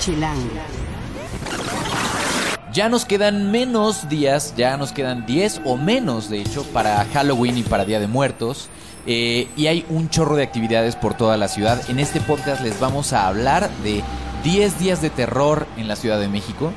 Chilango. Ya nos quedan menos días, ya nos quedan 10 o menos de hecho para Halloween y para Día de Muertos. Eh, y hay un chorro de actividades por toda la ciudad. En este podcast les vamos a hablar de 10 días de terror en la Ciudad de México.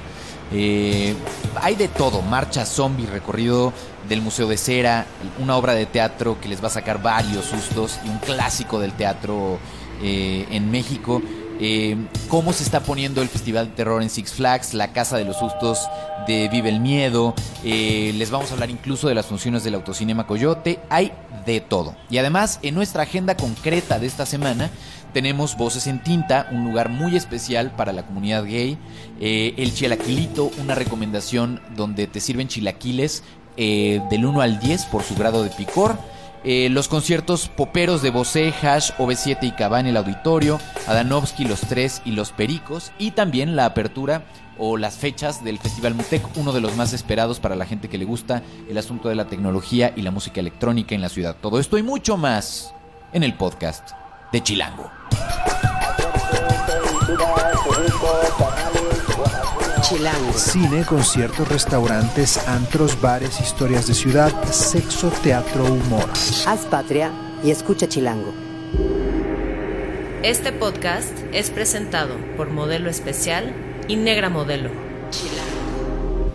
Eh, hay de todo, marcha zombie, recorrido del Museo de Cera, una obra de teatro que les va a sacar varios sustos y un clásico del teatro eh, en México. Eh, cómo se está poniendo el Festival de Terror en Six Flags, la Casa de los Sustos de Vive el Miedo. Eh, les vamos a hablar incluso de las funciones del Autocinema Coyote. Hay de todo. Y además, en nuestra agenda concreta de esta semana, tenemos Voces en Tinta, un lugar muy especial para la comunidad gay. Eh, el Chilaquilito, una recomendación donde te sirven chilaquiles del 1 al 10 por su grado de picor. Eh, los conciertos poperos de Bosé, Hash, OV7 y Cabá en el auditorio, Adanovsky, Los Tres y Los Pericos, y también la apertura o las fechas del Festival Mutec, uno de los más esperados para la gente que le gusta el asunto de la tecnología y la música electrónica en la ciudad. Todo esto y mucho más en el podcast de Chilango. Chilango. Cine, conciertos, restaurantes, antros, bares, historias de ciudad, sexo, teatro, humor. Haz patria y escucha Chilango. Este podcast es presentado por Modelo Especial y Negra Modelo.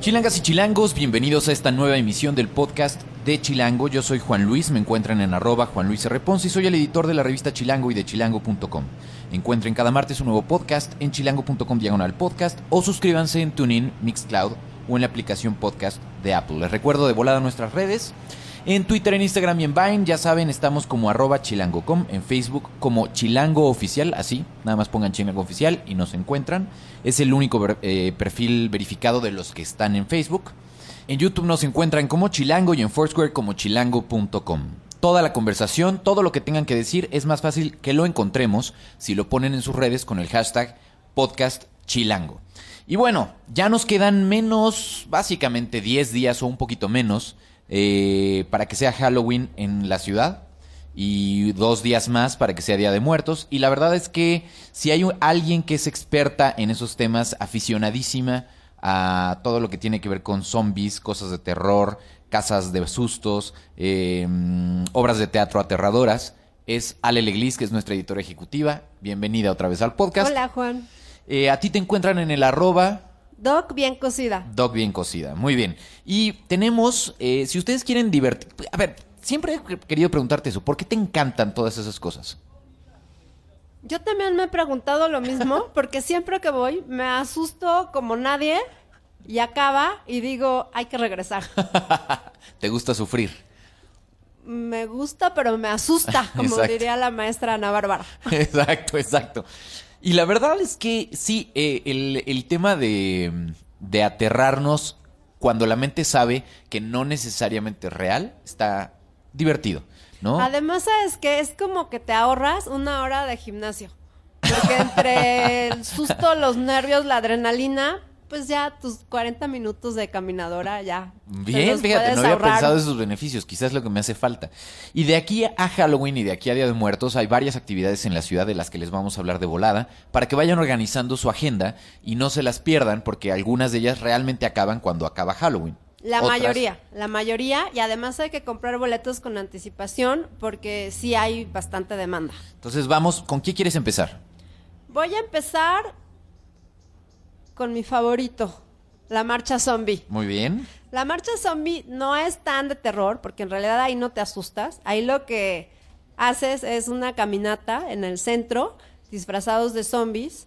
Chilangas y chilangos, bienvenidos a esta nueva emisión del podcast de Chilango. Yo soy Juan Luis, me encuentran en arroba Juan Luis R. Ponce y soy el editor de la revista Chilango y de chilango.com. Encuentren cada martes un nuevo podcast en chilango.com diagonal podcast o suscríbanse en TuneIn, Mixcloud o en la aplicación podcast de Apple. Les recuerdo de volada nuestras redes. En Twitter, en Instagram y en Vine, ya saben, estamos como arroba chilango.com, en Facebook como chilango oficial, así, nada más pongan chilango oficial y nos encuentran. Es el único eh, perfil verificado de los que están en Facebook. En YouTube nos encuentran como chilango y en Foursquare como chilango.com. Toda la conversación, todo lo que tengan que decir es más fácil que lo encontremos si lo ponen en sus redes con el hashtag podcast chilango. Y bueno, ya nos quedan menos, básicamente 10 días o un poquito menos eh, para que sea Halloween en la ciudad y dos días más para que sea Día de Muertos. Y la verdad es que si hay alguien que es experta en esos temas, aficionadísima a todo lo que tiene que ver con zombies, cosas de terror, casas de sustos, eh, mm, obras de teatro aterradoras, es Ale Leglis, que es nuestra editora ejecutiva. Bienvenida otra vez al podcast. Hola Juan. Eh, a ti te encuentran en el arroba Doc bien cocida. Dog bien cocida, muy bien. Y tenemos, eh, si ustedes quieren divertir... A ver, siempre he querido preguntarte eso, ¿por qué te encantan todas esas cosas? Yo también me he preguntado lo mismo porque siempre que voy me asusto como nadie y acaba y digo, hay que regresar. ¿Te gusta sufrir? Me gusta, pero me asusta, como Exacto. diría la maestra Ana Bárbara. exacto, exacto. Y la verdad es que sí, eh, el, el tema de, de aterrarnos cuando la mente sabe que no necesariamente es real, está divertido, ¿no? Además, ¿sabes que Es como que te ahorras una hora de gimnasio. Porque entre el susto, los nervios, la adrenalina, pues ya tus 40 minutos de caminadora ya. Bien, fíjate, no había ahorrar. pensado esos beneficios, quizás lo que me hace falta. Y de aquí a Halloween y de aquí a Día de Muertos hay varias actividades en la ciudad de las que les vamos a hablar de volada, para que vayan organizando su agenda y no se las pierdan, porque algunas de ellas realmente acaban cuando acaba Halloween. La Otras- mayoría, la mayoría, y además hay que comprar boletos con anticipación porque sí hay bastante demanda. Entonces vamos, ¿con qué quieres empezar? Voy a empezar con mi favorito, la marcha zombie. Muy bien. La marcha zombie no es tan de terror porque en realidad ahí no te asustas. Ahí lo que haces es una caminata en el centro, disfrazados de zombies,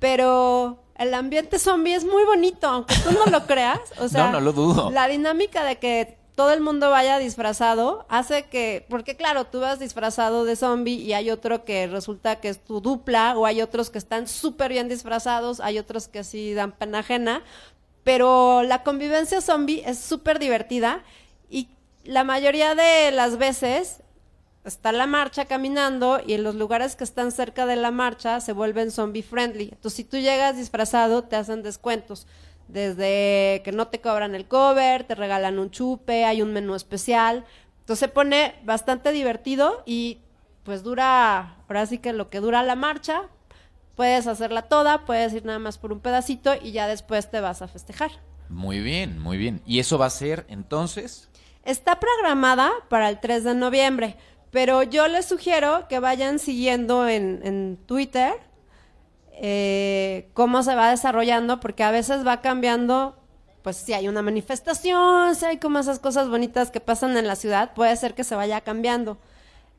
pero el ambiente zombie es muy bonito, aunque tú no lo creas. O sea, No, no lo dudo. La dinámica de que todo el mundo vaya disfrazado hace que, porque claro, tú vas disfrazado de zombie y hay otro que resulta que es tu dupla, o hay otros que están súper bien disfrazados, hay otros que sí dan pena ajena, pero la convivencia zombie es súper divertida y la mayoría de las veces está la marcha caminando y en los lugares que están cerca de la marcha se vuelven zombie friendly. Entonces, si tú llegas disfrazado, te hacen descuentos. Desde que no te cobran el cover, te regalan un chupe, hay un menú especial. Entonces se pone bastante divertido y pues dura, ahora sí que lo que dura la marcha, Puedes hacerla toda, puedes ir nada más por un pedacito y ya después te vas a festejar. Muy bien, muy bien. ¿Y eso va a ser entonces? Está programada para el 3 de noviembre, pero yo les sugiero que vayan siguiendo en, en Twitter eh, cómo se va desarrollando, porque a veces va cambiando, pues si hay una manifestación, si hay como esas cosas bonitas que pasan en la ciudad, puede ser que se vaya cambiando.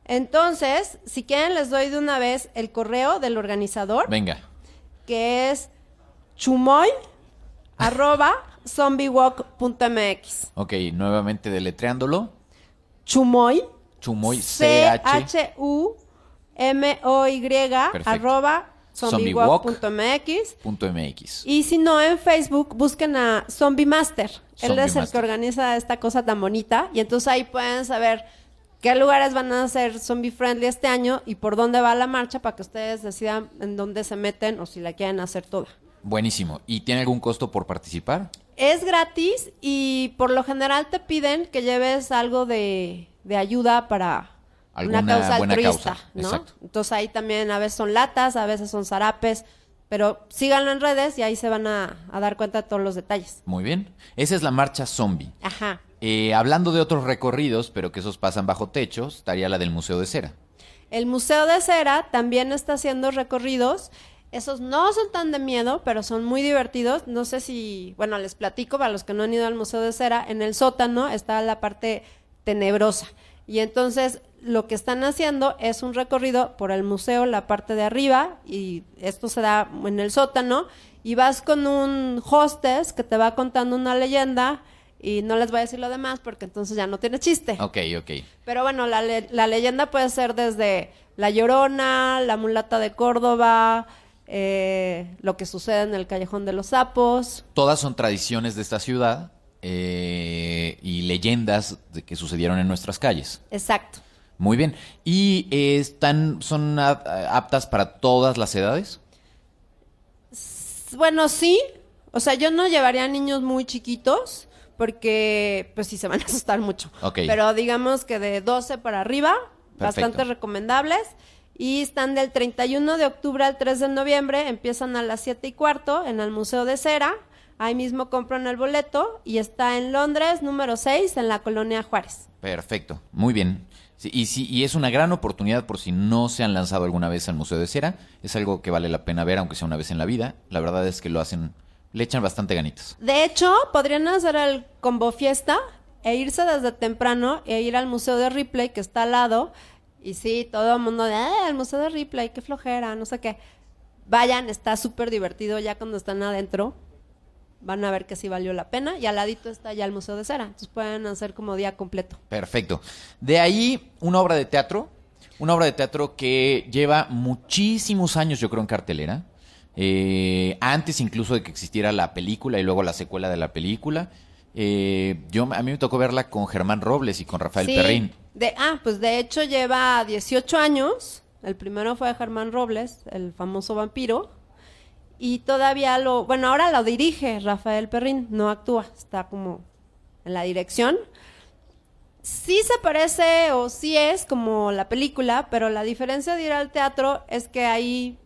Entonces, si quieren, les doy de una vez el correo del organizador, Venga. que es chumoy arroba zombiewalk.mx. Ok, nuevamente deletreándolo. Chumoy Chumoy CH. C-H-U-M-O-Y arroba zombiewalk.mx. Punto MX. Y si no, en Facebook busquen a Zombie Master. Él es el que organiza esta cosa tan bonita. Y entonces ahí pueden saber qué lugares van a ser zombie friendly este año y por dónde va la marcha para que ustedes decidan en dónde se meten o si la quieren hacer toda. Buenísimo. ¿Y tiene algún costo por participar? Es gratis y por lo general te piden que lleves algo de, de ayuda para Alguna una causa buena altruista, causa, ¿no? exacto. Entonces ahí también a veces son latas, a veces son zarapes, pero síganlo en redes y ahí se van a, a dar cuenta de todos los detalles. Muy bien. Esa es la marcha zombie. Ajá. Eh, hablando de otros recorridos, pero que esos pasan bajo techos, estaría la del Museo de Cera. El Museo de Cera también está haciendo recorridos. Esos no son tan de miedo, pero son muy divertidos. No sé si, bueno, les platico para los que no han ido al Museo de Cera, en el sótano está la parte tenebrosa. Y entonces lo que están haciendo es un recorrido por el museo, la parte de arriba, y esto se da en el sótano, y vas con un hostess que te va contando una leyenda, y no les voy a decir lo demás porque entonces ya no tiene chiste. Ok, ok. Pero bueno, la, le- la leyenda puede ser desde La Llorona, La Mulata de Córdoba, eh, lo que sucede en el Callejón de los Sapos. Todas son tradiciones de esta ciudad eh, y leyendas de que sucedieron en nuestras calles. Exacto. Muy bien. ¿Y eh, están, son aptas para todas las edades? Bueno, sí. O sea, yo no llevaría a niños muy chiquitos porque pues sí se van a asustar mucho. Ok. Pero digamos que de 12 para arriba, Perfecto. bastante recomendables. Y están del 31 de octubre al 3 de noviembre, empiezan a las 7 y cuarto en el Museo de Cera. Ahí mismo compran el boleto y está en Londres, número 6, en la colonia Juárez. Perfecto, muy bien. Sí, y, sí, y es una gran oportunidad por si no se han lanzado alguna vez al Museo de Cera. Es algo que vale la pena ver, aunque sea una vez en la vida. La verdad es que lo hacen, le echan bastante ganitas. De hecho, podrían hacer el combo fiesta e irse desde temprano e ir al Museo de Ripley, que está al lado. Y sí, todo el mundo de, "Ah, el Museo de Ripley, qué flojera, no sé qué. Vayan, está súper divertido ya cuando están adentro. Van a ver que sí valió la pena. Y al ladito está ya el Museo de Cera. Entonces pueden hacer como día completo. Perfecto. De ahí, una obra de teatro. Una obra de teatro que lleva muchísimos años, yo creo, en cartelera. Eh, antes incluso de que existiera la película y luego la secuela de la película. Eh, yo, a mí me tocó verla con Germán Robles y con Rafael Sí, Perrín. De, ah, pues de hecho lleva 18 años. El primero fue Germán Robles, el famoso vampiro. Y todavía lo, bueno, ahora lo dirige Rafael Perrín, no actúa, está como en la dirección. Sí se parece o sí es como la película, pero la diferencia de ir al teatro es que ahí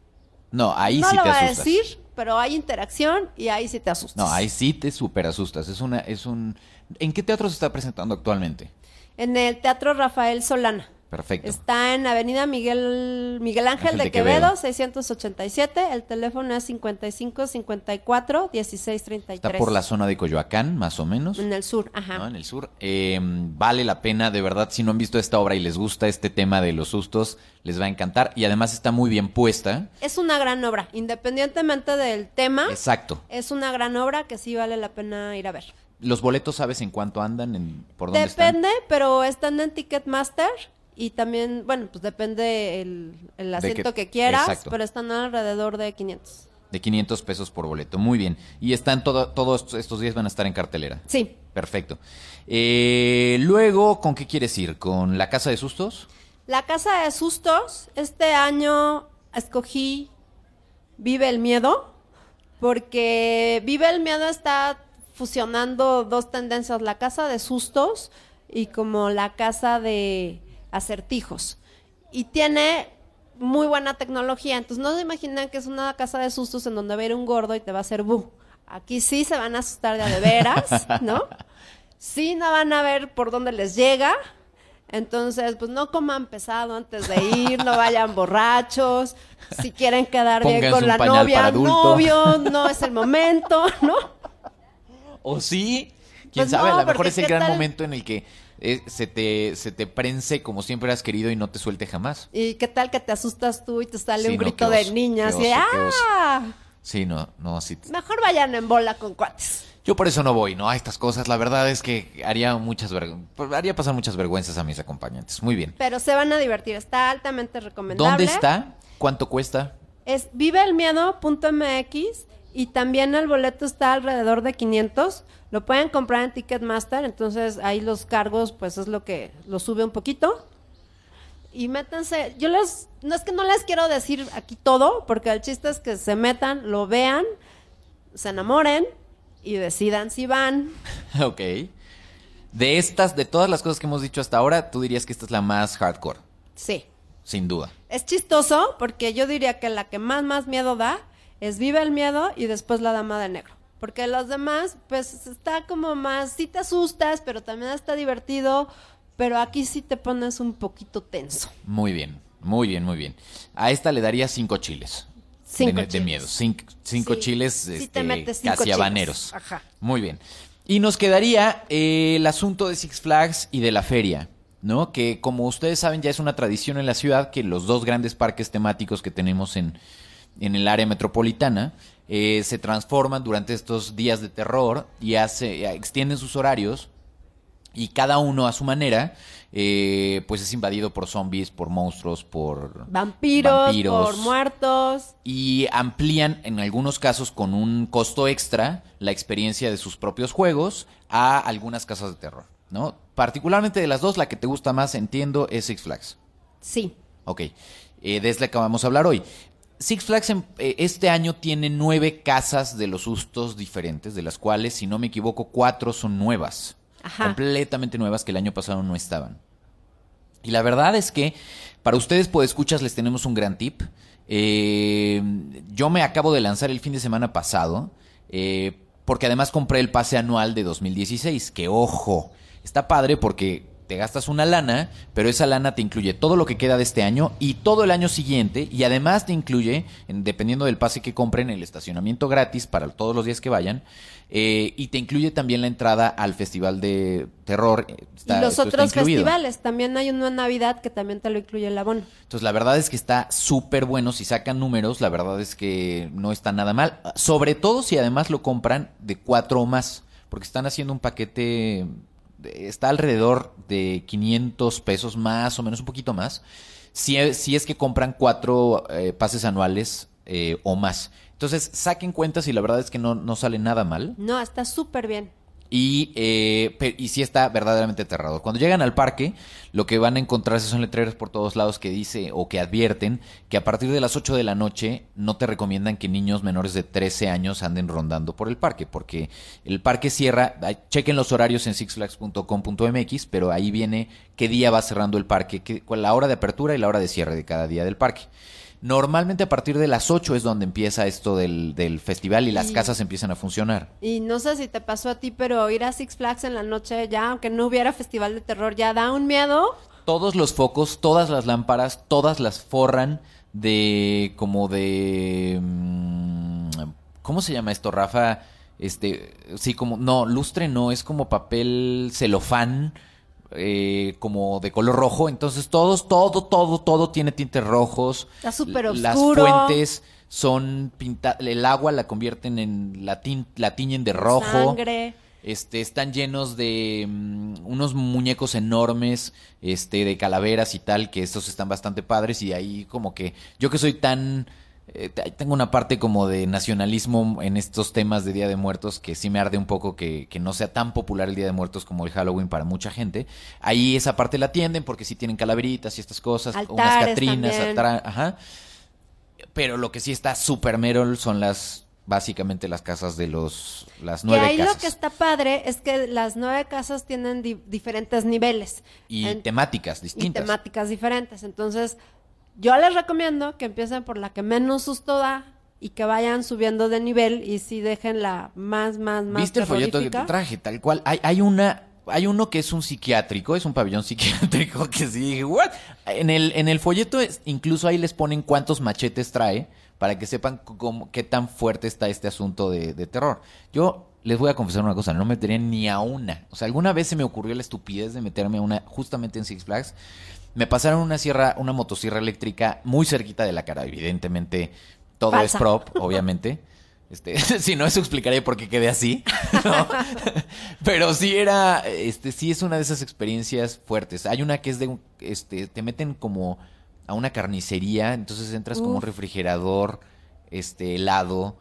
No, ahí no sí lo te voy a asustas. decir, pero hay interacción y ahí sí te asustas. No, ahí sí te super asustas. Es una, es un. ¿En qué teatro se está presentando actualmente? En el Teatro Rafael Solana. Perfecto. Está en Avenida Miguel Miguel Ángel, Ángel de, de Quevedo, Quevedo. 687. El teléfono es 55 54 16 33. Está por la zona de Coyoacán, más o menos. En el sur, ajá. ¿no? En el sur. Eh, vale la pena, de verdad, si no han visto esta obra y les gusta este tema de los sustos, les va a encantar. Y además está muy bien puesta. Es una gran obra, independientemente del tema. Exacto. Es una gran obra que sí vale la pena ir a ver. ¿Los boletos sabes en cuánto andan? En, ¿Por dónde están? Depende, pero están en Ticketmaster y también, bueno, pues depende el, el De asiento que- que, quieras, exacto. pero están alrededor de 500. De 500 pesos por boleto. Muy bien. Y están todo, todos estos días van a estar en cartelera. Sí, Perfecto. Eh, luego, ¿con qué quieres ir? ¿Con la casa de sustos? La Casa de Sustos, este año escogí Vive el Miedo, porque Vive el Miedo está fusionando dos tendencias, la Casa de Sustos y como la Casa de Acertijos. Y tiene muy buena tecnología. Entonces no se imaginan que es una casa de sustos en donde va a ir un gordo y te va a hacer bu. Aquí sí se van a asustar de de veras, ¿no? Sí no van a ver por dónde les llega. Entonces, pues no coman pesado antes de ir, no vayan borrachos. Si quieren quedar bien con la novia, novio, no es el momento, ¿no? ¿O sí? ¿Quién Pues sabe? no, a lo mejor es el ¿qué gran tal? momento en el que eh, se, te, se te prense como siempre has querido y no te suelte jamás. ¿Y qué tal que te asustas tú y te sale Sí, un no, grito de niña así. ¡ah! Sí, no, no, sí. Mejor vayan en bola con cuates. Yo por eso no voy, ¿no? A estas cosas. La verdad es que haría muchas vergü- haría pasar muchas vergüenzas a mis acompañantes. Muy bien. Pero se van a divertir, está altamente recomendable. ¿Dónde está? ¿Cuánto cuesta? Es viveelmiedo.mx y también el boleto está alrededor de 500. Lo pueden comprar en Ticketmaster, entonces ahí los cargos pues es lo que lo sube un poquito. Y métanse, yo les, no es que no les quiero decir aquí todo, porque el chiste es que se metan, lo vean, se enamoren y decidan si van. ok. De estas, de todas las cosas que hemos dicho hasta ahora, tú dirías que esta es la más hardcore, Sí. sin duda. Es chistoso porque yo diría que la que más más miedo da es Vive el miedo y después La Dama de Negro. Porque los demás, pues está como más, sí te asustas, pero también está divertido, pero aquí sí te pones un poquito tenso. Muy bien, muy bien, muy bien. A esta le daría cinco chiles. Cinco de, miedo. Cinco, cinco Sí, chiles sí este, te metes cinco casi chiles. habaneros. Ajá. Muy bien. Y nos quedaría eh, el asunto de Six Flags y de la feria, ¿no? Que como ustedes saben ya es una tradición en la ciudad que los dos grandes parques temáticos que tenemos en, en el área metropolitana eh, se transforman durante estos días de terror y hace, extienden sus horarios y cada uno a su manera, eh, pues es invadido por zombies, por monstruos, por Vampiros, vampiros. por muertos. y amplían en algunos casos con un costo extra la experiencia de sus propios juegos a algunas casas de terror, ¿no? Particularmente de las dos, la que te gusta más, entiendo, es Six Flags. Sí. Ok, eh, de la que vamos a hablar hoy. Six Flags eh, este año tiene nueve casas de los sustos diferentes, de las cuales, si no me equivoco, cuatro son nuevas. Ajá. Completamente nuevas que el año pasado no estaban. Y la verdad es que para ustedes, pues escuchas, les tenemos un gran tip. Eh, yo me acabo de lanzar el fin de semana pasado, eh, porque además compré el pase anual de 2016, que ojo, está padre porque te gastas una lana, pero esa lana te incluye todo lo que queda de este año y todo el año siguiente, y además te incluye, en- dependiendo del pase que compren, el estacionamiento gratis para todos los días que vayan, eh, y te incluye también la entrada al Festival de Terror. eh, está- y los otros festivales. También hay uno en Navidad que también te lo incluye el abono. Entonces, la verdad es que está súper bueno. Si sacan números, la verdad es que no está nada mal. Sobre todo si además lo compran de cuatro o más. Porque están haciendo un paquete. Está alrededor de 500 pesos más o menos, un poquito más. Si si es que compran cuatro eh, pases anuales eh, o más. Entonces, saquen cuentas y la verdad es que no, no sale nada mal. No, está súper bien. Y, eh, y sí está verdaderamente aterrador. Cuando llegan al parque, lo que van a encontrarse son letreros por todos lados que dice o que advierten que a partir de las 8 de la noche no te recomiendan que niños menores de 13 años anden rondando por el parque, porque el parque cierra, chequen los horarios en sixflags.com.mx, pero ahí viene qué día va cerrando el parque, qué- la hora de apertura y la hora de cierre de cada día del parque. Normalmente a partir de las 8 es donde empieza esto del, del festival y las Y- casas empiezan a funcionar. Y no sé si te pasó a ti, pero ir a Six Flags en la noche ya, aunque no hubiera festival de terror, ya da un miedo. todos los focos, todas las lámparas, todas las forran de como de mm, ¿cómo se llama esto, Rafa? Este, sí, como no, lustre no, es como papel celofán eh, como de color rojo, entonces todos todo todo todo tiene tintes rojos. Está súper Las fuentes son pintadas, el agua la convierten en la, tin- la tiñen de rojo. Sangre. Este, están llenos de mm, unos muñecos enormes, este, de calaveras y tal, que estos están bastante padres y ahí como que yo que soy tan eh, tengo una parte como de nacionalismo en estos temas de Día de Muertos que sí me arde un poco que, que no sea tan popular el Día de Muertos como el Halloween para mucha gente. Ahí esa parte la atienden porque sí tienen calaveritas y estas cosas, unas catrinas, ajá. Pero lo que sí está súper merol son las básicamente las casas de los las Que nueve ahí casas lo que está padre es que las nueve casas tienen di- diferentes niveles y En- temáticas y distintas. temáticas diferentes. Entonces, Yo les recomiendo que empiecen por la que menos susto da y que vayan subiendo de nivel y sí dejen la más, más, más ¿Viste el folleto que te traje? Tal cual. Hay, hay una. Hay uno que es un psiquiátrico, es un pabellón psiquiátrico que sí dije, ¿what? En el, en el folleto es- incluso ahí les ponen cuántos machetes trae para que sepan cómo- qué tan fuerte está este asunto de, de terror. Yo les voy a confesar una cosa, no me metería ni a una. O sea, alguna vez se me ocurrió la estupidez de meterme a una justamente en Six Flags. Me pasaron una sierra, una motosierra eléctrica muy cerquita de la cara, evidentemente todo es prop, obviamente. Este, si no, eso explicaría por qué quedé así. ¿no? Pero sí era, este, sí es una de esas experiencias fuertes. Hay una que es de, este, te meten como a una carnicería, entonces entras como un refrigerador, este, helado,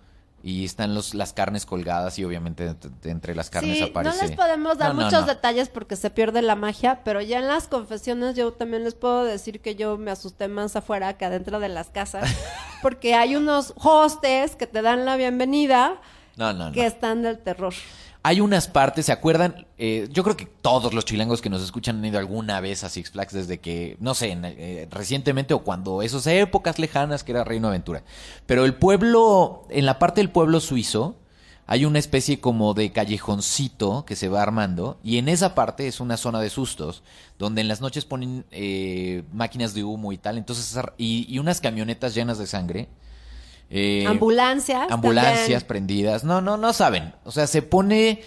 y están los, las carnes colgadas y obviamente entre las carnes sí, aparece. no les podemos dar No, no, muchos no. detalles porque se pierde la magia, pero ya en las confesiones yo también les puedo decir que yo me asusté más afuera que adentro de las casas, porque hay unos hostes que te dan la bienvenida que están del terror. Hay unas partes, ¿se acuerdan? Eh, yo creo que todos los chilangos que nos escuchan han ido alguna vez a Six Flags desde que, no sé, en, eh, recientemente o cuando esas épocas lejanas que era Reino Aventura. Pero el pueblo, en la parte del pueblo suizo, hay una especie como de callejoncito que se va armando y en esa parte es una zona de sustos donde en las noches ponen eh, máquinas de humo y tal, entonces y, y unas camionetas llenas de sangre. Eh, Ambulancias. ambulancias también. prendidas. No, no, no saben. O sea, se pone.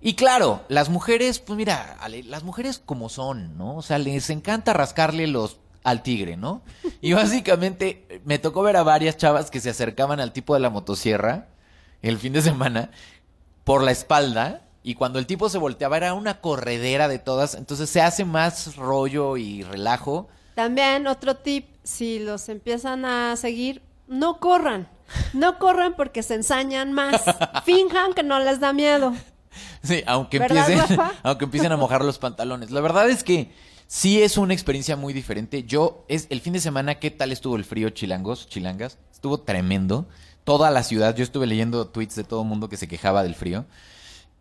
Y claro, las mujeres, pues mira, Ale, las mujeres como son, ¿no? O sea, les encanta rascarle los al tigre, ¿no? Y básicamente me tocó ver a varias chavas que se acercaban al tipo de la motosierra el fin de semana por la espalda y cuando el tipo se volteaba era una corredera de todas, entonces se hace más rollo y relajo. También otro tip, si los empiezan a seguir, no corran. No corran porque se ensañan más. Finjan que no les da miedo. Sí, aunque ¿Verdad, empiecen, aunque empiecen a mojar los pantalones. La verdad es que sí es una experiencia muy diferente. Yo, es el fin de semana, ¿qué tal estuvo el frío, chilangos, chilangas? Estuvo tremendo. Toda la ciudad, yo estuve leyendo tweets de todo el mundo que se quejaba del frío.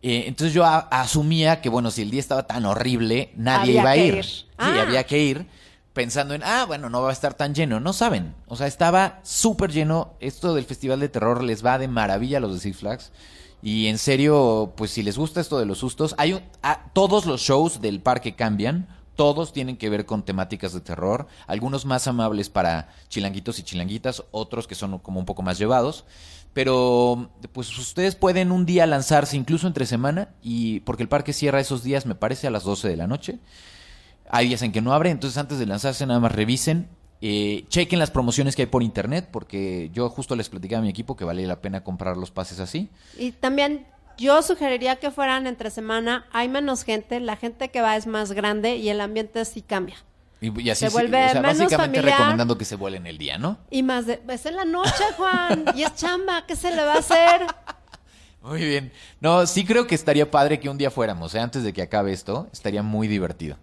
Eh, entonces yo a- asumía que, bueno, si el día estaba tan horrible, nadie Había iba a ir. ir. Sí, Ah. había que ir pensando en, ah, bueno, no va a estar tan lleno. No saben. O sea, estaba súper lleno. Esto del Festival de Terror les va de maravilla a los de Six Flags. Y en serio, pues si les gusta esto de los sustos, hay un- a- todos los shows del parque cambian. Todos tienen que ver con temáticas de terror, algunos más amables para chilanguitos y chilanguitas, otros que son como un poco más llevados. Pero pues ustedes pueden un día lanzarse incluso entre semana y porque el parque cierra esos días me parece a las 12 de la noche. Hay días en que no abre, entonces antes de lanzarse nada más revisen, eh, chequen las promociones que hay por internet porque yo justo les platicaba a mi equipo que valía la pena comprar los pases así. Y también yo sugeriría que fueran entre semana. Hay menos gente, la gente que va es más grande y el ambiente sí cambia. Y, y así Se vuelve o sea, menos básicamente familiar. recomendando que se vuelen el día, ¿no? Y más de, es en la noche, Juan, y es chamba, ¿qué se le va a hacer? Muy bien. No, sí creo que estaría padre que un día fuéramos, ¿eh? antes de que acabe esto, estaría muy divertido.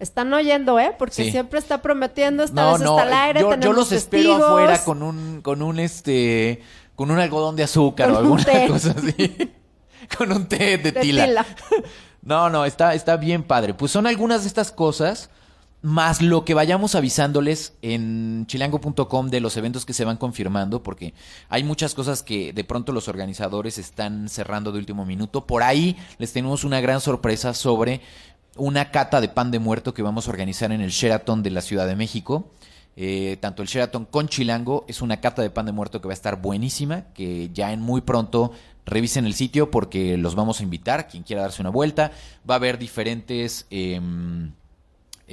Están oyendo, ¿eh? Porque Sí. siempre está prometiendo, esta No, vez no, está al aire, yo, yo tenemos los espero afuera con un, con un este, con un algodón de azúcar Con o un alguna té. cosa así. con un té de, De tila. tila. No, no, está, está bien padre. Pues son algunas de estas cosas, más lo que vayamos avisándoles en chilango.com de los eventos que se van confirmando, porque hay muchas cosas que de pronto los organizadores están cerrando de último minuto. Por ahí les tenemos una gran sorpresa sobre una cata de pan de muerto que vamos a organizar en el Sheraton de la Ciudad de México. Eh, tanto el Sheraton con Chilango es una cata de pan de muerto que va a estar buenísima, que ya en muy pronto revisen el sitio porque los vamos a invitar, quien quiera darse una vuelta. Va a haber diferentes em,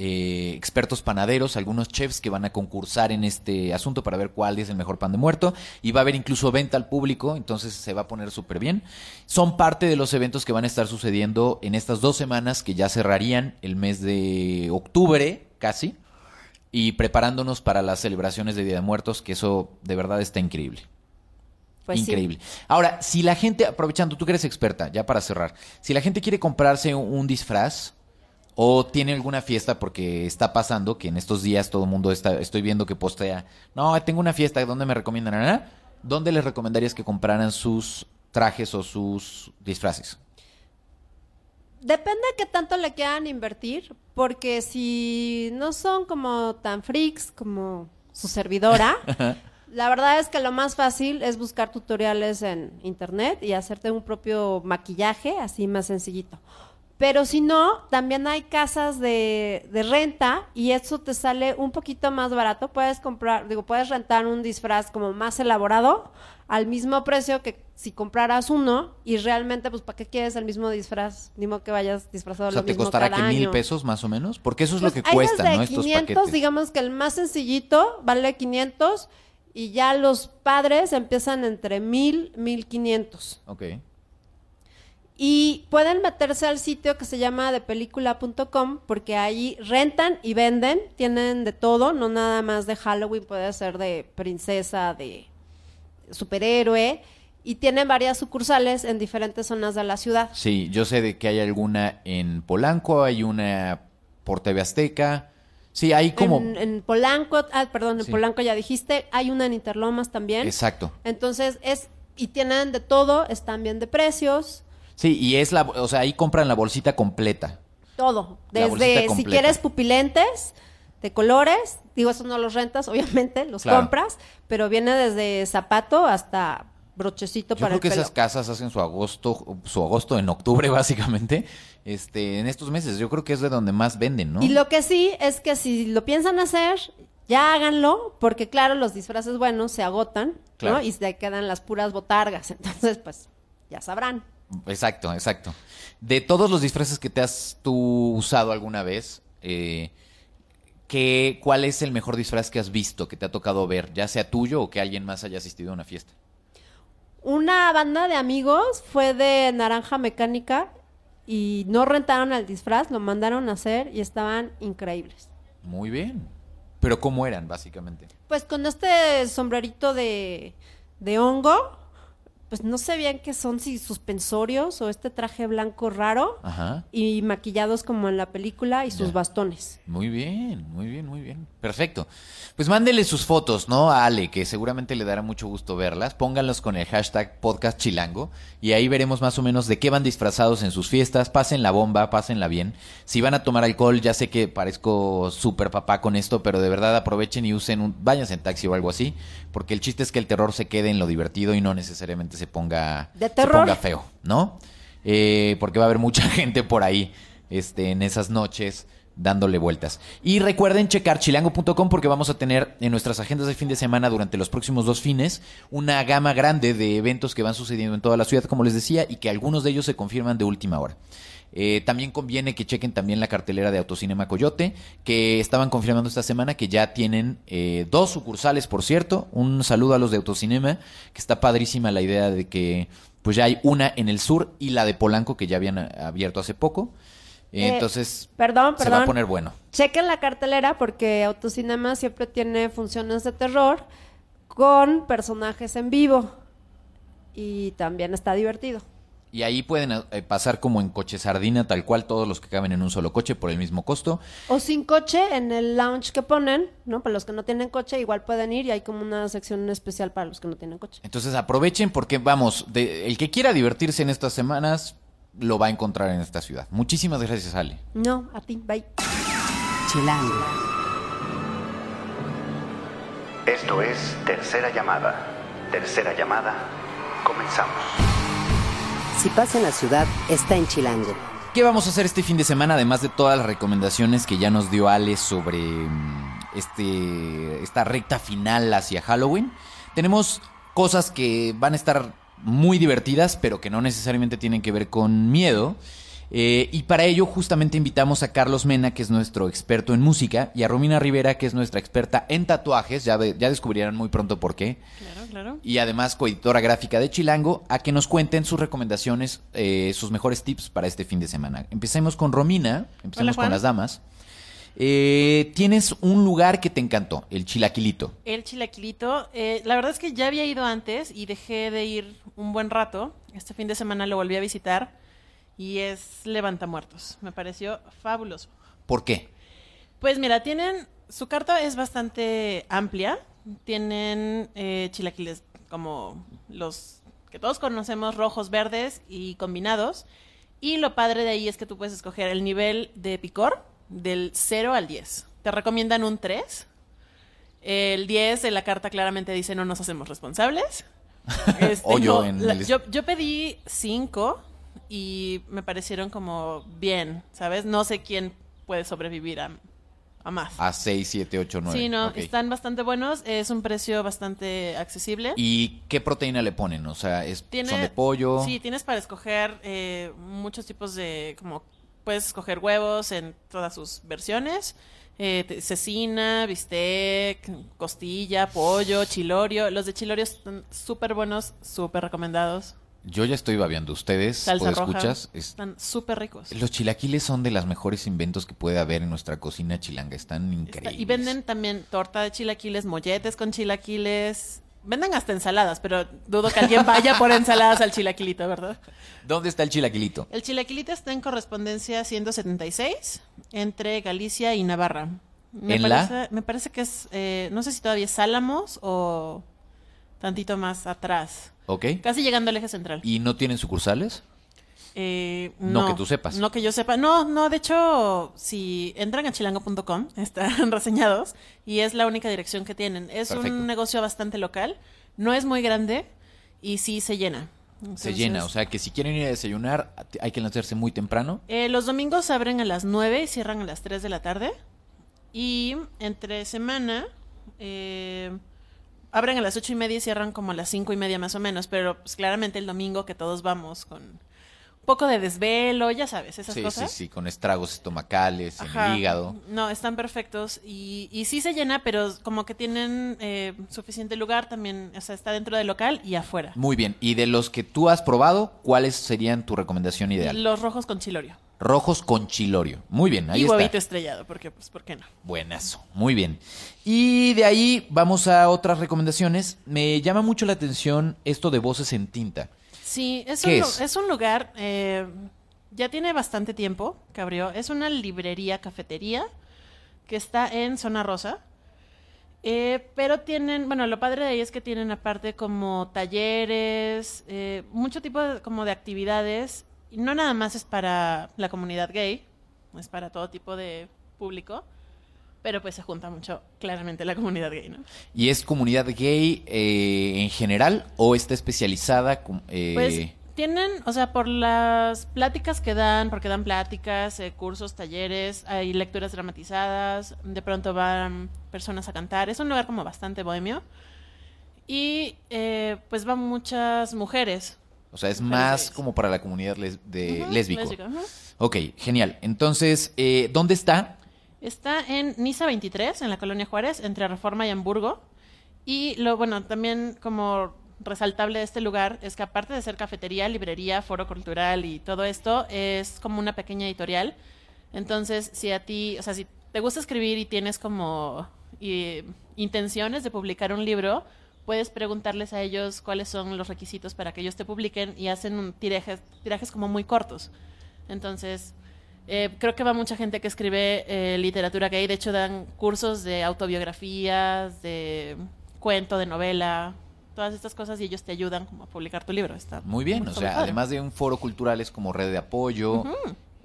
eh, expertos panaderos, algunos chefs que van a concursar en este asunto para ver cuál es el mejor pan de muerto y va a haber incluso venta al público, entonces se va a poner súper bien. Son parte de los eventos que van a estar sucediendo en estas dos semanas que ya cerrarían el mes de octubre casi y preparándonos para las celebraciones de Día de Muertos, que eso de verdad está increíble. Pues sí. Increíble. Ahora, si la gente, aprovechando, tú que eres experta, ya para cerrar, si la gente quiere comprarse un, un disfraz o tiene alguna fiesta porque está pasando que en estos días todo el mundo está, estoy viendo que postea, no, tengo una fiesta, ¿dónde me recomiendan? ¿Dónde les recomendarías que compraran sus trajes o sus disfraces? Depende de qué tanto le quieran invertir, porque si no son como tan freaks como su servidora. La verdad es que lo más fácil es buscar tutoriales en internet y hacerte un propio maquillaje, así más sencillito. Pero si no, también hay casas de, de renta y eso te sale un poquito más barato. Puedes comprar, digo, puedes rentar un disfraz como más elaborado al mismo precio que si compraras uno y realmente, pues, ¿para qué quieres el mismo disfraz? Ni modo que vayas disfrazado O sea, lo ¿te costará cada que mil pesos más o menos? Porque eso es Pues lo que cuesta, desde ¿no? Estos 500, paquetes. digamos que el más sencillito vale 500 y ya los padres empiezan entre 1000, 1500. Ok. Y pueden meterse al sitio que se llama depelícula.com porque ahí rentan y venden, tienen de todo, no nada más de Halloween, puede ser de princesa, de superhéroe y tienen varias sucursales en diferentes zonas de la ciudad. Sí, yo sé de que hay alguna en Polanco, hay una por TV Azteca. Sí, hay como... En, en Polanco, ah, perdón, en Sí. Polanco ya dijiste, hay una en Interlomas también. Exacto. Entonces es y tienen de todo, están bien de precios, Sí, y es la... O sea, ahí compran la bolsita completa. todo. Desde si quieres pupilentes de colores, digo, esos no los rentas, obviamente, los Claro. compras, pero viene desde zapato hasta brochecito Yo para creo el que pelo. esas casas hacen su agosto, su agosto en octubre, básicamente, este, en estos meses. Yo creo que es de donde más venden, ¿no? Y lo que sí es que si lo piensan hacer, ya háganlo, porque claro, los disfraces buenos se agotan, Claro. ¿no? Y se quedan las puras botargas. Entonces, pues, ya sabrán. Exacto, exacto. De todos los disfraces que te has tú usado alguna vez, eh, ¿qué, ¿cuál es el mejor disfraz que has visto, que te ha tocado ver, ya sea tuyo o que alguien más haya asistido a una fiesta? Una banda de amigos fue de Naranja Mecánica y no rentaron el disfraz, lo mandaron a hacer y estaban increíbles. Muy bien. Pero ¿cómo eran, básicamente? Pues con este sombrerito de, de hongo, pues no sé bien qué son, si suspensorios o este traje blanco raro Ajá. y maquillados como en la película y sus Ya. bastones. Muy bien, muy bien, muy bien. Perfecto. Pues mándele sus fotos, ¿no? A Ale, que seguramente le dará mucho gusto verlas. Pónganlos con el hashtag podcast chilango y ahí veremos más o menos de qué van disfrazados en sus fiestas. Pasen la bomba, pásenla bien. Si van a tomar alcohol, ya sé que parezco súper papá con esto, pero de verdad aprovechen y usen un... Váyanse en taxi o algo así, porque el chiste es que el terror se quede en lo divertido y no necesariamente se ponga, De se ponga feo, ¿no? Eh, porque va a haber mucha gente por ahí este, en esas noches dándole vueltas. Y recuerden checar chilango.com porque vamos a tener en nuestras agendas de fin de semana durante los próximos dos fines una gama grande de eventos que van sucediendo en toda la ciudad, como les decía, y que algunos de ellos se confirman de última hora. Eh, también conviene que chequen también la cartelera de Autocinema Coyote, que estaban confirmando esta semana que ya tienen eh, dos sucursales, por cierto. Un saludo a los de Autocinema, que está padrísima la idea de que pues ya hay una en el sur y la de Polanco que ya habían a- abierto hace poco. Eh, Eh, Entonces Perdón, se va a poner bueno. Chequen la cartelera porque Autocinema siempre tiene funciones de terror con personajes en vivo. Y también está divertido. Y ahí pueden eh, pasar como en coche sardina, tal cual todos los que caben en un solo coche por el mismo costo. O sin coche en el lounge que ponen, ¿no? Para los que no tienen coche, igual pueden ir y hay como una sección especial para los que no tienen coche. Entonces aprovechen porque vamos, de- el que quiera divertirse en estas semanas lo va a encontrar en esta ciudad. Muchísimas gracias, Ale. No, a ti, bye. Chilango. Esto es Tercera Llamada. Tercera Llamada. Comenzamos. Si pasa en la ciudad, está en Chilango. ¿Qué vamos a hacer este fin de semana? Además de todas las recomendaciones que ya nos dio Ale sobre mm, este, esta recta final hacia Halloween. Tenemos cosas que van a estar muy divertidas, pero que no necesariamente tienen que ver con miedo. Eh, y para ello justamente invitamos a Carlos Mena, que es nuestro experto en música, y a Romina Rivera, que es nuestra experta en tatuajes. Ya, ve- ya descubrirán muy pronto por qué Claro, claro. y además coeditora gráfica de Chilango, a que nos cuenten sus recomendaciones, eh, sus mejores tips para este fin de semana. Empecemos con Romina, empecemos Hola, con las damas. Eh, tienes un lugar que te encantó, el Chilaquilito. El chilaquilito, eh, la verdad es que ya había ido antes y dejé de ir un buen rato. Este fin de semana lo volví a visitar y es Levantamuertos. Me pareció fabuloso. ¿Por qué? Pues mira, tienen, su carta es bastante amplia. Tienen eh, chilaquiles como los que todos conocemos, rojos, verdes y combinados. Y lo padre de ahí es que tú puedes escoger el nivel de picor del 0 al 10. Te recomiendan un 3. El 10 en la carta claramente dice no nos hacemos responsables. Este, O yo no, en la- el- yo, yo pedí 5 y me parecieron como bien, ¿sabes? No sé quién puede sobrevivir a, a más. A 6, 7, 8, 9. Sí, no, están bastante buenos. Es un precio bastante accesible. ¿Y qué proteína le ponen? O sea, es, Tiene- ¿son de pollo? Sí, tienes para escoger eh, muchos tipos de, como, puedes escoger huevos en todas sus versiones. Eh, cecina, bistec, costilla, pollo, chilorio. Los de chilorio están súper buenos, súper recomendados. Yo ya estoy babeando. ¿Ustedes, Salsa roja. escuchas? Es- Están súper ricos. Los chilaquiles son de los mejores inventos que puede haber en nuestra cocina chilanga. Están Está- increíbles. y venden también torta de chilaquiles, molletes con chilaquiles. Venden hasta ensaladas, pero dudo que alguien vaya por ensaladas al chilaquilito, ¿verdad? ¿Dónde está el chilaquilito? El chilaquilito está en correspondencia 176 entre Galicia y Navarra. Me, ¿En la? parece, me parece que es, eh, no sé si todavía es Álamos o tantito más atrás. ¿Ok? Casi llegando al eje central. ¿Y no tienen sucursales? Eh, No que tú sepas. No que yo sepa. No, no, de hecho, si entran a chilango.com, están reseñados y es la única dirección que tienen. Es Perfecto. un negocio bastante local, no es muy grande y sí se llena. Se llena. O sea, que si quieren ir a desayunar, hay que lanzarse muy temprano. eh, los domingos abren a las 9 y cierran a las 3 de la tarde. Y entre semana eh, abren a las 8 y media y cierran como a las 5 y media más o menos. Pero pues, claramente el domingo que todos vamos con un poco de desvelo, ya sabes, esas Sí, sí, cosas. sí, con estragos estomacales, en el hígado. No, están perfectos y, y sí se llena, pero como que tienen eh, suficiente lugar también, o sea, está dentro del local y afuera. Muy bien. Y de los que tú has probado, ¿cuáles serían tu recomendación ideal? Los rojos con chilorio. Rojos con chilorio. Muy bien, ahí y está. huevito estrellado, porque pues, ¿por qué no? Buenazo, muy bien. Y de ahí vamos a otras recomendaciones. Me llama mucho la atención esto de voces en tinta. Sí, es, ¿Qué un, es? es un lugar, eh, ya tiene bastante tiempo que abrió. Es una librería, cafetería, que está en Zona Rosa. Eh, pero tienen, bueno, lo padre de ahí es que tienen aparte como talleres, eh, mucho tipo de, como de actividades. Y no nada más es para la comunidad gay, es para todo tipo de público. Pero pues se junta mucho, claramente, la comunidad gay, ¿no? ¿Y es comunidad gay eh, en general o está especializada? eh, Pues tienen, o sea, por las pláticas que dan, porque dan pláticas, eh, cursos, talleres, hay lecturas dramatizadas, de pronto van personas a cantar. Es un lugar como bastante bohemio. Y eh, pues van muchas mujeres. O sea, es más como para la comunidad les- de Ujú, lésbico. lésbica, ujú. Ok, genial. Entonces, eh, ¿dónde está? Está en Niza 23, en la colonia Juárez, entre Reforma y Hamburgo. Y lo bueno, también como resaltable de este lugar es que aparte de ser cafetería, librería, foro cultural y todo esto, es como una pequeña editorial. Entonces, si a ti, o sea, si te gusta escribir y tienes como eh, intenciones de publicar un libro, puedes preguntarles a ellos cuáles son los requisitos para que ellos te publiquen y hacen tirajes, tirajes como muy cortos. Entonces, eh, creo que va mucha gente que escribe eh, literatura gay. De hecho, dan cursos de autobiografías, de cuento, de novela, todas estas cosas y ellos te ayudan como a publicar tu libro. Está Muy bien, o sea, padre. además de un foro cultural es como red de apoyo.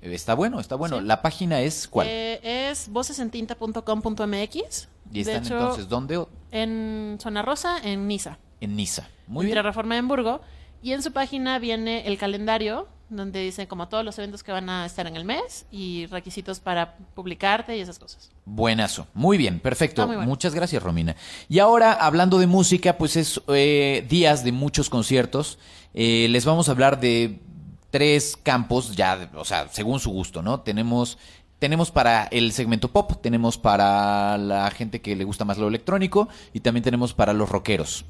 Eh, Está bueno, está bueno. Sí. La página es ¿cuál? Eh, es vocesentinta.com.mx. y están de hecho, entonces, ¿dónde? En Zona Rosa, en Niza. En Niza. Muy entre bien. Reforma y Hamburgo. Y en su página viene el calendario, donde dicen como todos los eventos que van a estar en el mes y requisitos para publicarte y esas cosas. Buenazo. Muy bien, perfecto. Está muy bueno. Muchas gracias, Romina. Y ahora, hablando de música, pues es eh, días de muchos conciertos. Eh, les vamos a hablar de tres campos, ya, o sea, según su gusto, ¿no? Tenemos, tenemos para el segmento pop, tenemos para la gente que le gusta más lo electrónico y también tenemos para los rockeros.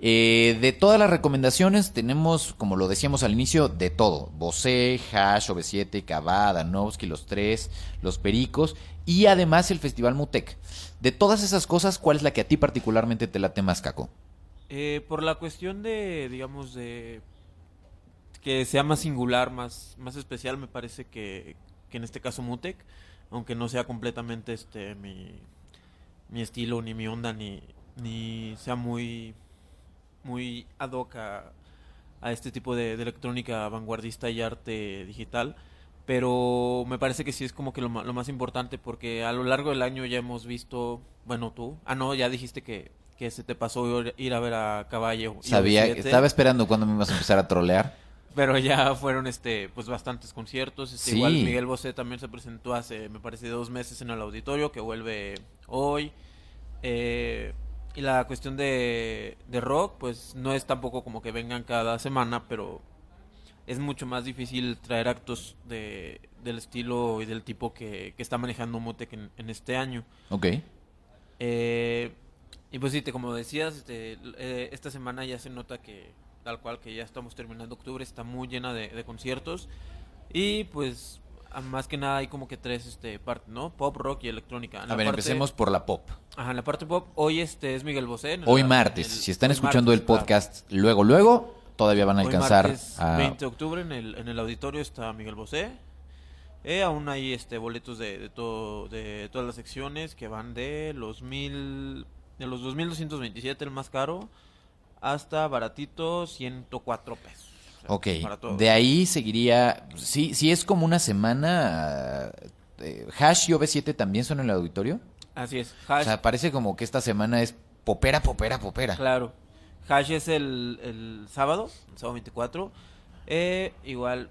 Eh, de todas las recomendaciones tenemos, como lo decíamos al inicio, de todo. Bosé, Hash, OV7, Kavá, Danovsky, Los Tres, Los Pericos y además el Festival Mutec. De todas esas cosas, ¿cuál es la que a ti particularmente te late más, Caco? Eh, por la cuestión de, digamos, de que sea más singular, más, más especial, me parece que, que en este caso Mutec, aunque no sea completamente este mi, mi estilo, ni mi onda, ni, ni sea muy, muy ad hoc a, a este tipo de, de electrónica vanguardista y arte digital, Pero me parece que sí es como que lo, lo más importante porque a lo largo del año ya hemos visto, bueno, tú, ah no, ya dijiste que, que se te pasó ir, a ver a Caballo. Sabía, OV7, estaba esperando cuando me ibas a empezar a trolear. Pero ya fueron este pues bastantes conciertos. Este, Sí. Igual Miguel Bosé también se presentó hace, me parece, dos meses en el auditorio, que vuelve hoy. Eh, y la cuestión de, de rock, pues no es tampoco como que vengan cada semana, pero es mucho más difícil traer actos de, del estilo y del tipo que, que está manejando Motec en, en este año. Ok. Eh, y pues sí, te, como decías, este, eh, esta semana ya se nota que tal cual que ya estamos terminando octubre, está muy llena de, de conciertos. Y pues más que nada hay como que tres este, partes, ¿no? Pop, rock y electrónica. En A ver, parte- empecemos por la pop. Ajá, en la parte pop, hoy este es Miguel Bosé. Hoy la- martes. el- si están escuchando el martes, claro. podcast luego, luego, todavía van a Hoy alcanzar martes a... 20 de octubre en el, en el auditorio está Miguel Bosé. Eh, aún hay este boletos de, de todo de todas las secciones que van de los mil de los 2227 el más caro hasta baratito 104 pesos. O Ok, de ahí seguiría, sí, sí es como una semana, eh, Hash y OV7 también son en el auditorio. Así es. O Hash, sea, parece como que esta semana es popera, popera, popera. claro. Hash es el, el sábado, el sábado 24. Eh, igual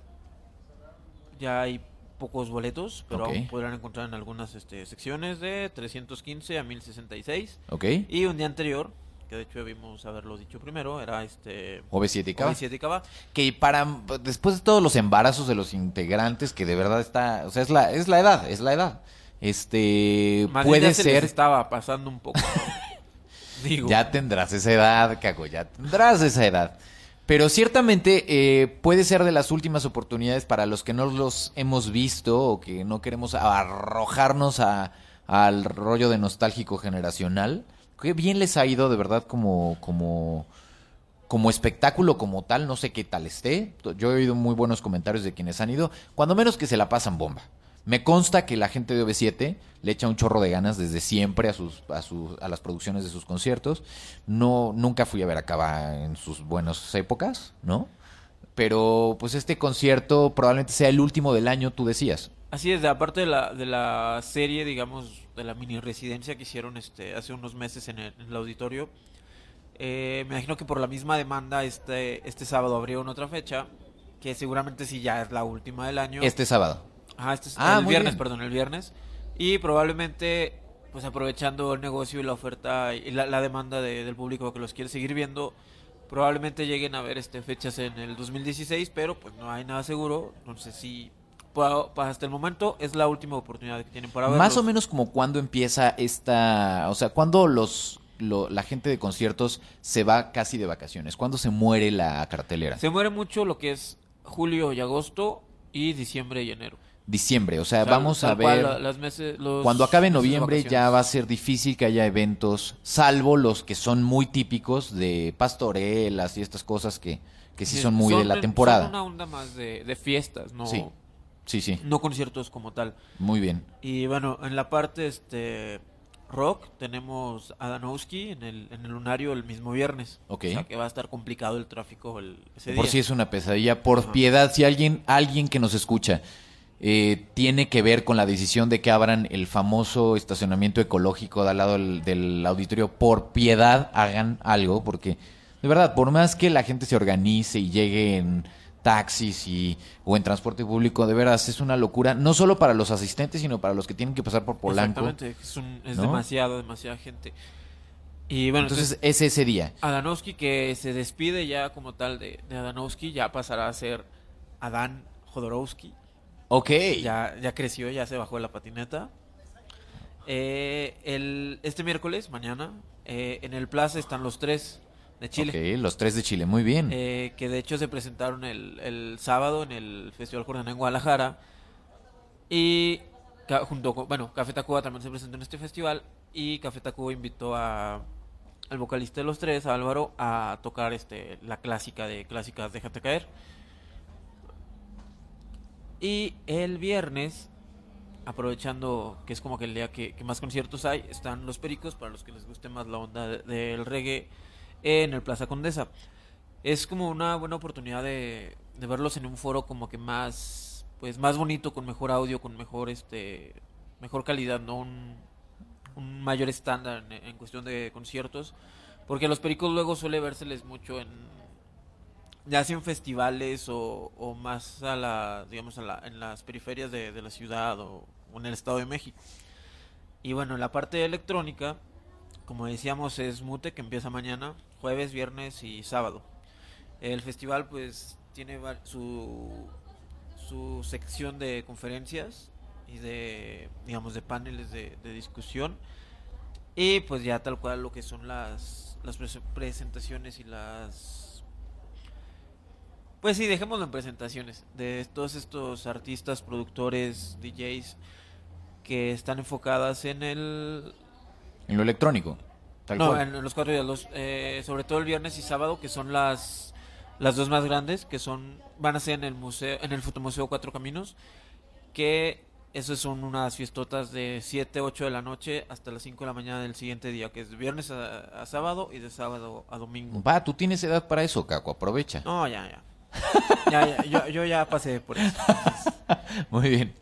ya hay pocos boletos, pero Ok. aún podrán encontrar en algunas este, secciones de 315 a 1066. Ok, Y un día anterior, que de hecho debimos haberlo dicho primero, era este OV7 y Cava. OV7 y Cava. Que para, después de todos los embarazos de los integrantes, que de verdad está, o sea, es la, es la edad, es la edad. Este, Más puede ya se les ser, estaba pasando un poco. ¿no? Digo. ya tendrás esa edad, cago, ya tendrás esa edad. Pero ciertamente eh, puede ser de las últimas oportunidades para los que no los hemos visto o que no queremos arrojarnos a, al rollo de nostálgico generacional. Qué bien les ha ido de verdad como, como, como espectáculo como tal, no sé qué tal esté. Yo he oído muy buenos comentarios de quienes han ido, cuando menos que se la pasan bomba. Me consta que la gente de OV7 le echa un chorro de ganas desde siempre a sus, a sus, a las producciones de sus conciertos. No, nunca fui a ver a en sus buenas épocas, ¿no? Pero pues este concierto probablemente sea el último del año, tú decías. Así es, aparte de la, de la serie, digamos, de la mini residencia que hicieron este hace unos meses en el, en el auditorio, eh, me imagino que por la misma demanda este, este sábado abrieron otra fecha, que seguramente sí ya es la última del año. Este sábado. Ajá, este es Ah, el viernes, bien. perdón, el viernes. Y probablemente, pues aprovechando el negocio y la oferta y la, la demanda de- del público que los quiere seguir viendo, probablemente lleguen a ver este fechas en el 2016, pero pues no hay nada seguro. Entonces sí, pa- pa- hasta el momento es la última oportunidad que tienen para verlos. Más o menos como cuando empieza esta, o sea, cuando los lo- la gente de conciertos se va casi de vacaciones, cuando se muere la cartelera. Se muere mucho lo que es julio y agosto y diciembre y enero. Diciembre, o sea, vamos a ver la- las meses- los cuando acabe noviembre ya va a ser difícil que haya eventos, salvo los que son muy típicos de pastorelas y estas cosas que, que sí, son muy de la temporada. Son una onda más de, de fiestas, no, Sí. Sí, sí, no conciertos como tal. muy bien. Y bueno, en la parte este rock tenemos a Danowski en el, en el lunario el mismo viernes. Ok. O sea que va a estar complicado el tráfico el, ese Por día. si es una pesadilla, por piedad, si alguien, alguien que nos escucha eh, tiene que ver con la decisión de que abran el famoso estacionamiento ecológico de al lado del, del auditorio, por piedad hagan algo, porque de verdad, por más que la gente se organice y llegue en taxis y, o en transporte público, de veras es una locura, no solo para los asistentes, sino para los que tienen que pasar por Polanco. Exactamente, es, un- es ¿no? demasiado, demasiada gente. Y bueno, Entonces es ese día. Adanowski que se despide ya como tal de, de Adanowski, ya pasará a ser Adán Jodorowsky. Ok. Ya, ya creció, ya se bajó de la patineta. Eh, el, este miércoles, mañana, eh, en el Plaza están los tres de Chile. Los tres de Chile, muy bien. eh, que de hecho se presentaron el, el sábado en el Festival Jornada en Guadalajara. Y junto con, bueno, Café Tacuba también se presentó en este festival. Y Café Tacuba invitó a, al vocalista de los tres, a Álvaro, a tocar este la clásica de clásicas Déjate caer. Y el viernes, aprovechando que es como que el día que, que más conciertos hay, están los Pericos, para los que les guste más la onda de- del reggae, en el Plaza Condesa. Es como una buena oportunidad de, de verlos en un foro como que más, pues más bonito, con mejor audio, con mejor este mejor calidad, no un, un mayor estándar en, en cuestión de conciertos, porque a los pericos luego suele vérseles mucho en ya sea en festivales o, o más a la digamos a la, en las periferias de, de la ciudad o, o en el Estado de México. Y bueno, en la parte electrónica, como decíamos, es Mute que empieza mañana, jueves, viernes y sábado. El festival pues tiene su, su sección de conferencias y de, digamos, de paneles de, de discusión. Y pues ya tal cual lo que son las, las prese- presentaciones y las... Pues sí, dejémoslo en presentaciones de todos estos artistas, productores, DJs que están enfocadas en el En lo electrónico. Tal no, cual. en, en los cuatro días, los, eh, sobre todo el viernes y sábado, que son las las dos más grandes, que son van a ser en el museo, en el Fotomuseo Cuatro Caminos, que esos son unas fiestotas de 7, 8 de la noche hasta las 5 de la mañana del siguiente día, que es de viernes a, a sábado y de sábado a domingo. Va, tú tienes edad para eso, Caco, aprovecha. No, ya, ya. ya, ya, yo, yo ya pasé por eso. Muy bien.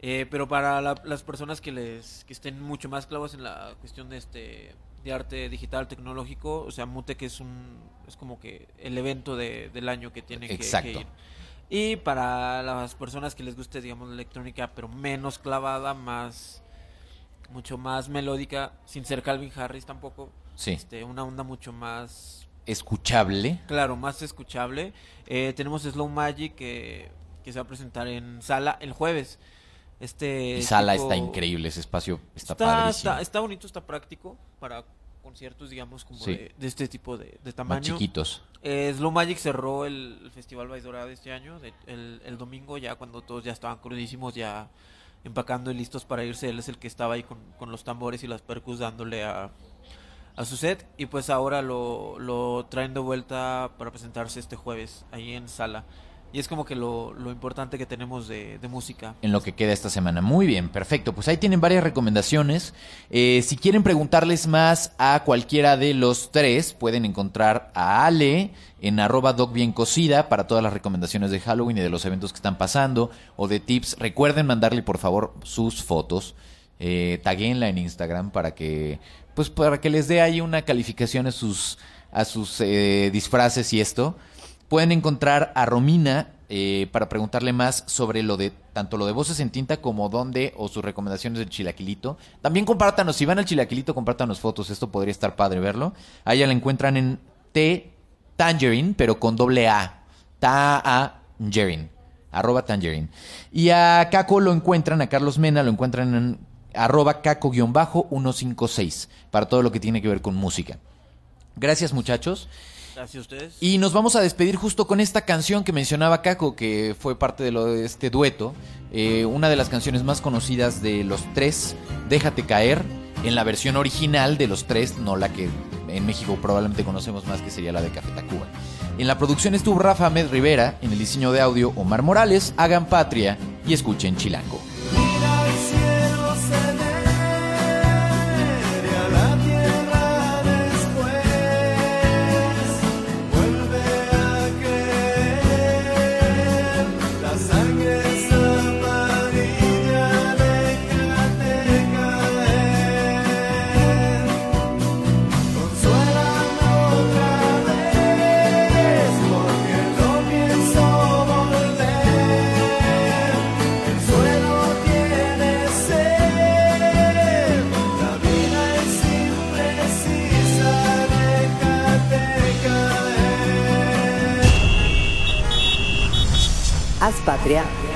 Eh, pero para la- las personas que les que estén mucho más clavos en la cuestión de este de arte digital tecnológico, o sea, Mutec es un es como que el evento de, del año que tienen que, ir. Y para las personas que les guste, digamos, la electrónica, pero menos clavada, más mucho más melódica, sin ser Calvin Harris tampoco. Sí. Este, una onda mucho más Escuchable. Claro, más escuchable. Eh, tenemos Slow Magic que, que se va a presentar en sala el jueves. Este Y sala tipo- está increíble, ese espacio está, Está, padrísimo. está, está bonito, está práctico para conciertos, digamos, como Sí. de, de este tipo de, de Más tamaño. chiquitos. Eh, Slow Magic cerró el, el Festival Baidora de este año, de- el, el domingo, ya cuando todos ya estaban crudísimos, ya empacando y listos para irse. Él es el que estaba ahí con, con los tambores y las percus dándole a, a su set. Y pues ahora lo, lo traen de vuelta para presentarse este jueves ahí en sala. Y es como que lo, lo importante que tenemos de, de música. en lo que queda esta semana. Muy bien, perfecto. Pues ahí tienen varias recomendaciones. Eh, si quieren preguntarles más a cualquiera de los tres, pueden encontrar a Ale en arroba doc bien cocida para todas las recomendaciones de Halloween y de los eventos que están pasando o de tips. Recuerden mandarle por favor sus fotos. Eh, taguenla en Instagram para que pues para que les dé ahí una calificación a sus a sus eh, disfraces y esto pueden encontrar a Romina eh, para preguntarle más sobre lo de tanto lo de voces en tinta como dónde o sus recomendaciones del chilaquilito. También compártanos, si van al chilaquilito, compártanos fotos, esto podría estar padre verlo. A ella la encuentran en T Tangerine, pero con doble A. Tangerine. Arroba Tangerine. Y a Caco lo encuentran, a Carlos Mena lo encuentran en arroba caco-156 para todo lo que tiene que ver con música. Gracias muchachos. Y nos vamos a despedir justo con esta canción que mencionaba Caco, que fue parte de, lo de este dueto. Eh, una de las canciones más conocidas de los tres, Déjate caer, en la versión original de los tres, no la que en México probablemente conocemos más, que sería la de Café Tacuba. En la producción estuvo Rafa Ahmed Rivera, en el diseño de audio Omar Morales, hagan patria y escuchen Chilango.